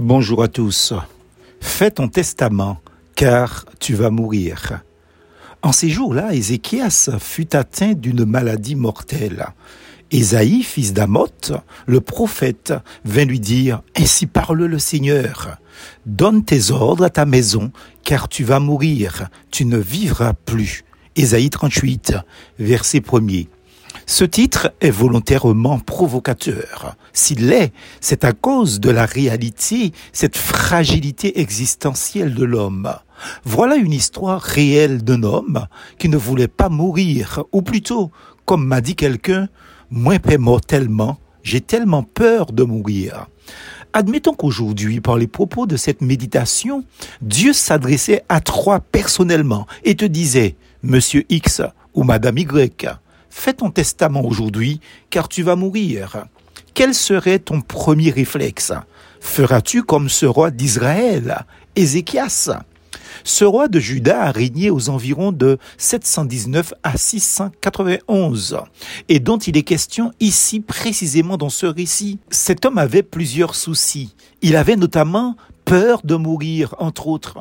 Bonjour à tous. Fais ton testament, car tu vas mourir. En ces jours-là, Ézéchias fut atteint d'une maladie mortelle. Ésaïe, fils d'Amoth, le prophète, vint lui dire, Ainsi parle le Seigneur, donne tes ordres à ta maison, car tu vas mourir, tu ne vivras plus. Ésaïe 38, verset 1er. Ce titre est volontairement provocateur. S'il l'est, c'est à cause de la réalité, cette fragilité existentielle de l'homme. Voilà une histoire réelle d'un homme qui ne voulait pas mourir, ou plutôt, comme m'a dit quelqu'un, moins paie mortellement, j'ai tellement peur de mourir. Admettons qu'aujourd'hui, par les propos de cette méditation, Dieu s'adressait à toi personnellement et te disait, Monsieur X ou Madame Y, fais ton testament aujourd'hui, car tu vas mourir. Quel serait ton premier réflexe? Feras-tu comme ce roi d'Israël, Ézéchias? Ce roi de Juda a régné aux environs de 719 à 691 et dont il est question ici précisément dans ce récit. Cet homme avait plusieurs soucis. Il avait notamment peur de mourir, entre autres.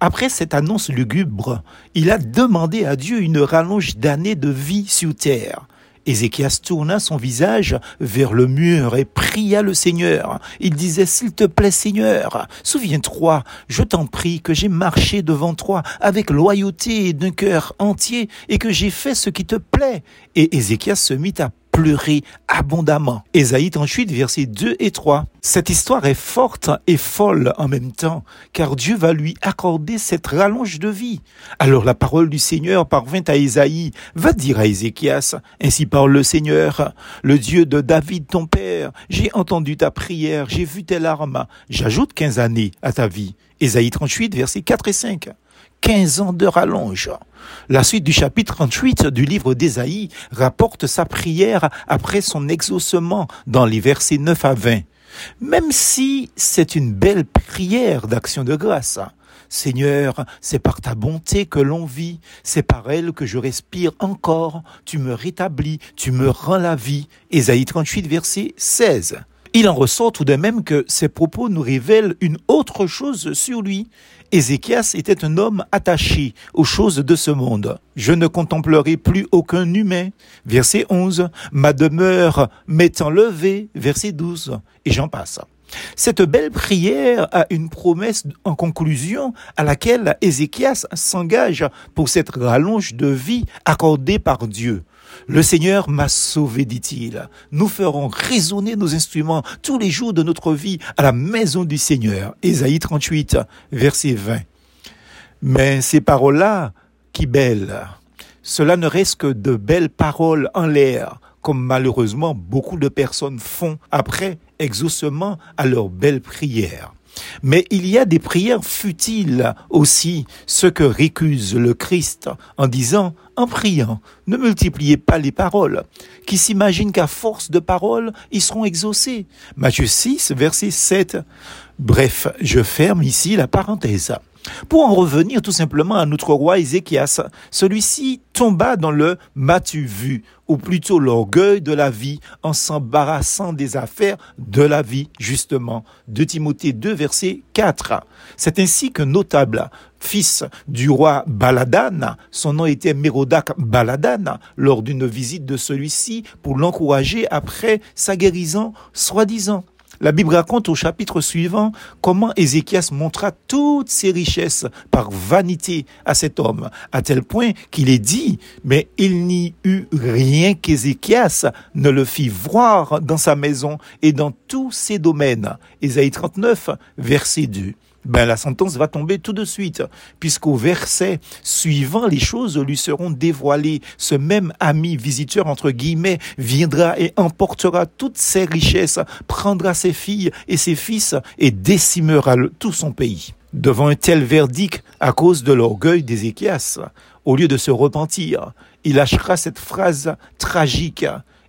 Après cette annonce lugubre, il a demandé à Dieu une rallonge d'années de vie sur terre. Ézéchias tourna son visage vers le mur et pria le Seigneur. Il disait, S'il te plaît Seigneur, souviens-toi, je t'en prie, que j'ai marché devant toi avec loyauté et d'un cœur entier et que j'ai fait ce qui te plaît. Et Ézéchias se mit à pleurer abondamment. Ésaïe 38, versets 2 et 3. Cette histoire est forte et folle en même temps, car Dieu va lui accorder cette rallonge de vie. Alors la parole du Seigneur parvint à Ésaïe, va dire à Ézéchias, ainsi parle le Seigneur, le Dieu de David ton père, j'ai entendu ta prière, j'ai vu tes larmes, j'ajoute 15 années à ta vie. Ésaïe 38, versets 4 et 5. 15 ans de rallonge. La suite du chapitre 38 du livre d'Ésaïe rapporte sa prière après son exaucement dans les versets 9 à 20. Même si c'est une belle prière d'action de grâce. Seigneur, c'est par ta bonté que l'on vit, c'est par elle que je respire encore, tu me rétablis, tu me rends la vie. Ésaïe 38 verset 16. Il en ressort tout de même que ces propos nous révèlent une autre chose sur lui. Ézéchias était un homme attaché aux choses de ce monde. Je ne contemplerai plus aucun humain. Verset 11. Ma demeure m'est enlevée. Verset 12. Et j'en passe. Cette belle prière a une promesse en conclusion à laquelle Ézéchias s'engage pour cette rallonge de vie accordée par Dieu. Le Seigneur m'a sauvé, dit-il. Nous ferons résonner nos instruments tous les jours de notre vie à la maison du Seigneur. Ésaïe 38, verset 20. Mais ces paroles-là, qui belles. Cela ne reste que de belles paroles en l'air, comme malheureusement beaucoup de personnes font après exaucement à leurs belles prières. Mais il y a des prières futiles aussi, ce que récuse le Christ en disant, en priant, ne multipliez pas les paroles, qui s'imaginent qu'à force de paroles, ils seront exaucés. Matthieu 6, verset 7. Bref, je ferme ici la parenthèse. Pour en revenir tout simplement à notre roi Ézéchias, celui-ci tomba dans le m'as-tu vu, ou plutôt l'orgueil de la vie, en s'embarrassant des affaires de la vie, justement. De Timothée 2, verset 4. C'est ainsi que notable fils du roi Baladan, son nom était Mérodac Baladan, lors d'une visite de celui-ci pour l'encourager après sa guérison, soi-disant. La Bible raconte au chapitre suivant comment Ézéchias montra toutes ses richesses par vanité à cet homme, à tel point qu'il est dit, mais il n'y eut rien qu'Ézéchias ne le fit voir dans sa maison et dans tous ses domaines. Ésaïe 39, verset 2 ben la sentence va tomber tout de suite, puisqu'au verset suivant, les choses lui seront dévoilées. Ce même ami visiteur, entre guillemets, viendra et emportera toutes ses richesses, prendra ses filles et ses fils et décimera tout son pays. Devant un tel verdict, à cause de l'orgueil d'Ézéchias, au lieu de se repentir, il lâchera cette phrase tragique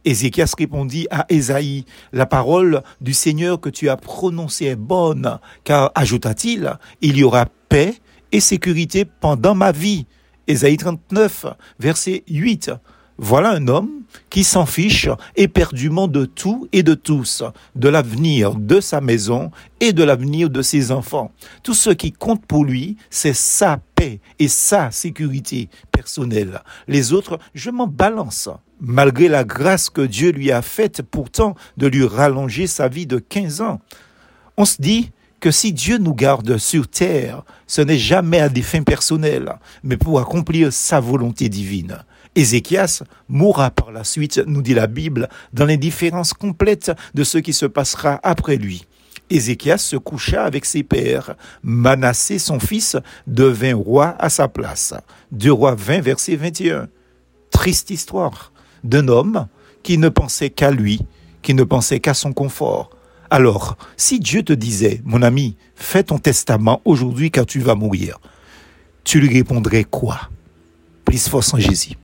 Ézéchias répondit à Ésaïe, la parole du Seigneur que tu as prononcée est bonne, car, ajouta-t-il, il y aura paix et sécurité pendant ma vie. Ésaïe 39, verset 8. Voilà un homme qui s'en fiche éperdument de tout et de tous, de l'avenir de sa maison et de l'avenir de ses enfants. Tout ce qui compte pour lui, c'est sa et sa sécurité personnelle. Les autres, je m'en balance. Malgré la grâce que Dieu lui a faite pourtant de lui rallonger sa vie de 15 ans. On se dit, que si Dieu nous garde sur terre, ce n'est jamais à des fins personnelles, mais pour accomplir sa volonté divine. Ézéchias mourra par la suite, nous dit la Bible, dans l'indifférence complète de ce qui se passera après lui. Ézéchias se coucha avec ses pères. Manassé, son fils, devint roi à sa place. Deux rois 20, verset 21. Triste histoire d'un homme qui ne pensait qu'à lui, qui ne pensait qu'à son confort. Alors, si Dieu te disait, mon ami, fais ton testament aujourd'hui car tu vas mourir, tu lui répondrais quoi? Plus force en Jésus.